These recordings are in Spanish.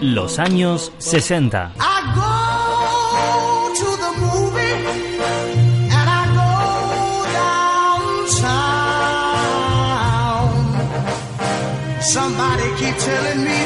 Los años 60. Somebody keep telling me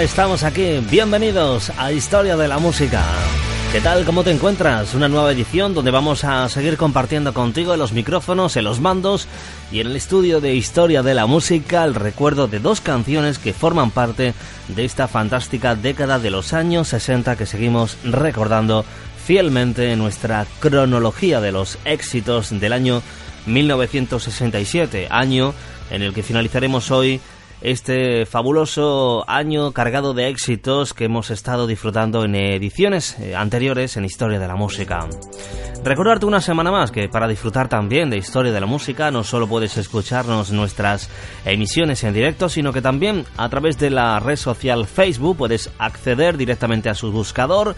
Estamos aquí, bienvenidos a Historia de la Música. ¿Qué tal? ¿Cómo te encuentras? Una nueva edición donde vamos a seguir compartiendo contigo en los micrófonos, en los mandos y en el estudio de Historia de la Música el recuerdo de dos canciones que forman parte de esta fantástica década de los años 60 que seguimos recordando fielmente en nuestra cronología de los éxitos del año 1967, año en el que finalizaremos hoy este fabuloso año cargado de éxitos que hemos estado disfrutando en ediciones eh, anteriores en Historia de la Música. Recordarte una semana más que para disfrutar también de Historia de la Música no solo puedes escucharnos nuestras emisiones en directo, sino que también a través de la red social Facebook puedes acceder directamente a su buscador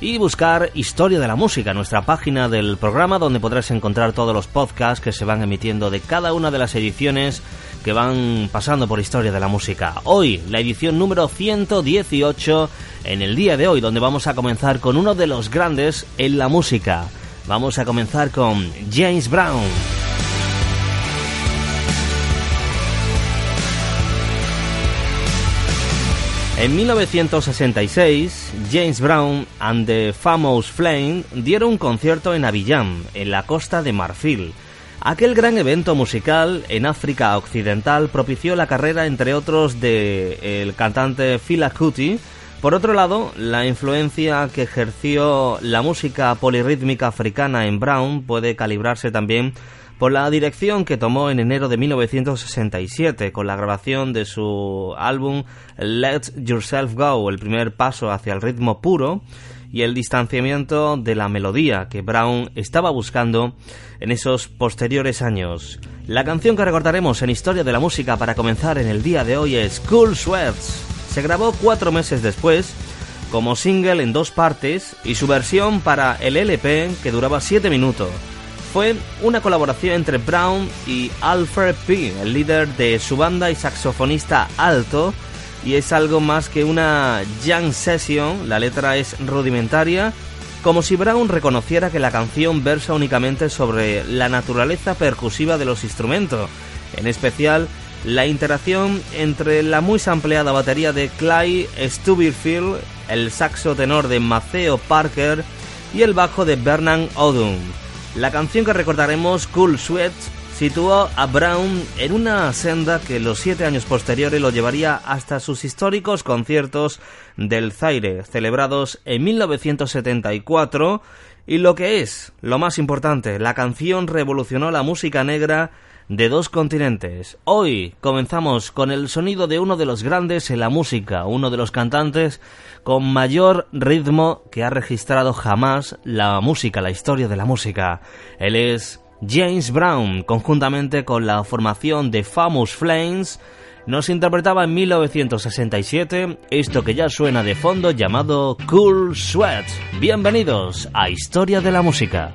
y buscar Historia de la Música, nuestra página del programa donde podrás encontrar todos los podcasts que se van emitiendo de cada una de las ediciones que van pasando por Historia de la Música. Hoy, la edición número 118 en el día de hoy, donde vamos a comenzar con uno de los grandes en la música. Vamos a comenzar con James Brown. En 1966, James Brown and the Famous Flame dieron un concierto en Abidjan, en la costa de Marfil. Aquel gran evento musical en África Occidental propició la carrera, entre otros, de el cantante Fela Kuti. Por otro lado, la influencia que ejerció la música polirrítmica africana en Brown puede calibrarse también por la dirección que tomó en enero de 1967 con la grabación de su álbum Let Yourself Go, el primer paso hacia el ritmo puro y el distanciamiento de la melodía que Brown estaba buscando en esos posteriores años. La canción que recordaremos en Historia de la Música para comenzar en el día de hoy es Cool Sweats. Se grabó cuatro meses después como single en dos partes y su versión para el LP que duraba siete minutos fue una colaboración entre Brown y Alfred P., el líder de su banda y saxofonista alto, y es algo más que una jam session, la letra es rudimentaria, como si Brown reconociera que la canción versa únicamente sobre la naturaleza percusiva de los instrumentos, en especial la interacción entre la muy sampleada batería de Clyde Stubberfield, el saxo tenor de Maceo Parker y el bajo de Bernard Odom. La canción que recordaremos, Cool Sweat, situó a Brown en una senda que los siete años posteriores lo llevaría hasta sus históricos conciertos del Zaire, celebrados en 1974, y lo que es, lo más importante, la canción revolucionó la música negra de dos continentes. Hoy comenzamos con el sonido de uno de los grandes en la música, uno de los cantantes con mayor ritmo que ha registrado jamás la música, la historia de la música. Él es James Brown, conjuntamente con la formación de Famous Flames, nos interpretaba en 1967 esto que ya suena de fondo llamado Cool Sweat. Bienvenidos a Historia de la Música.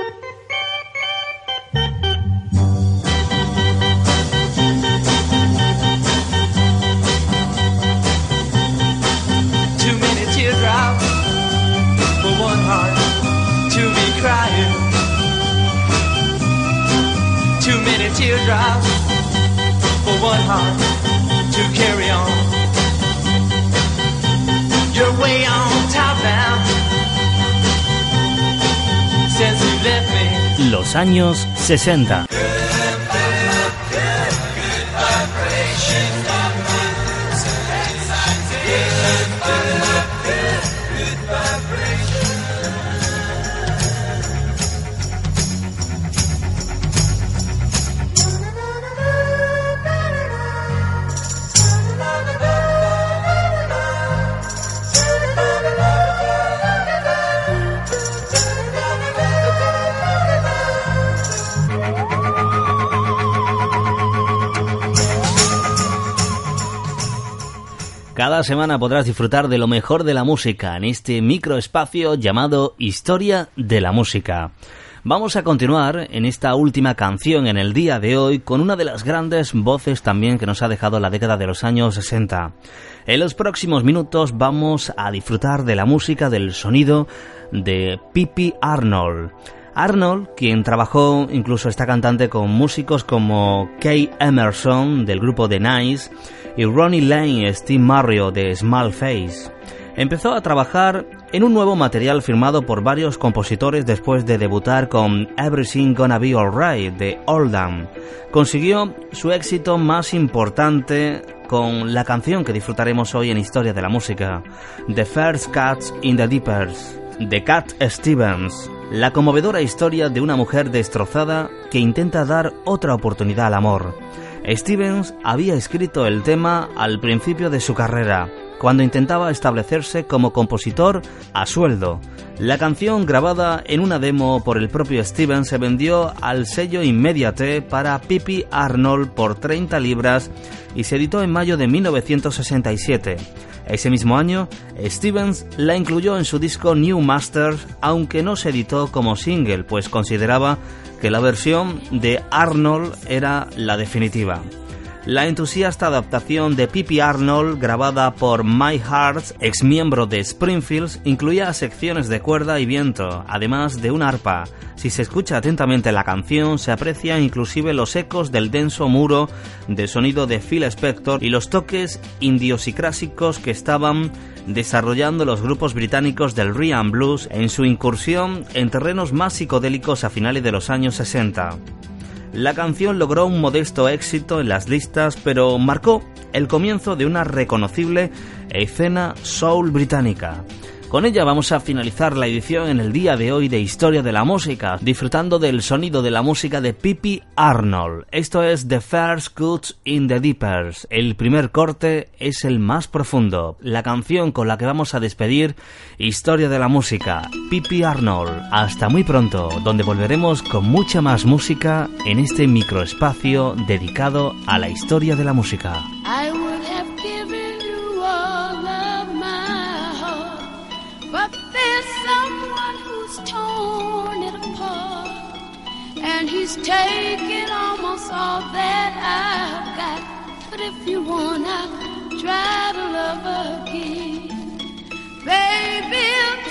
For one heart to carry on. Way on top. Since you left me. Los años 60. Cada semana podrás disfrutar de lo mejor de la música en este microespacio llamado Historia de la Música. Vamos a continuar en esta última canción en el día de hoy con una de las grandes voces también que nos ha dejado la década de los años 60. En los próximos minutos vamos a disfrutar de la música del sonido de Pippi Arnold. Arnold, quien trabajó incluso esta cantante con músicos como Kay Emerson del grupo The Nice y Ronnie Lane Steve Mario de Small Face. Empezó a trabajar en un nuevo material firmado por varios compositores después de debutar con Everything Gonna Be Alright de Oldham. Consiguió su éxito más importante con la canción que disfrutaremos hoy en Historia de la Música, The First Cats in the Deepers, de Cat Stevens, la conmovedora historia de una mujer destrozada que intenta dar otra oportunidad al amor. Stevens había escrito el tema al principio de su carrera, cuando intentaba establecerse como compositor a sueldo. La canción, grabada en una demo por el propio Stevens, se vendió al sello Immediate para Pippi Arnold por 30 libras y se editó en mayo de 1967. Ese mismo año, Stevens la incluyó en su disco New Masters, aunque no se editó como single, pues consideraba que la versión de Arnold era la definitiva. La entusiasta adaptación de Pippi Arnold, grabada por My Heart, ex miembro de Springfield, incluía secciones de cuerda y viento, además de un arpa. Si se escucha atentamente la canción, se aprecia inclusive los ecos del denso muro de sonido de Phil Spector y los toques indiosicrásicos que estaban desarrollando los grupos británicos del Rhythm Blues en su incursión en terrenos más psicodélicos a finales de los años 60. La canción logró un modesto éxito en las listas, pero marcó el comienzo de una reconocible escena soul británica. Con ella vamos a finalizar la edición en el día de hoy de Historia de la Música, disfrutando del sonido de la música de Pippi Arnold. Esto es The First Cuts in the Deepers. El primer corte es el más profundo. La canción con la que vamos a despedir Historia de la Música, Pippi Arnold. Hasta muy pronto, donde volveremos con mucha más música en este microespacio dedicado a la historia de la música. He's taken almost all that I've got. But if you wanna try to love again, baby,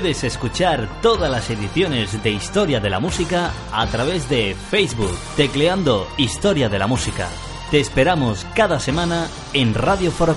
Puedes escuchar todas las ediciones de Historia de la Música a través de Facebook, tecleando Historia de la Música. Te esperamos cada semana en Radio Foro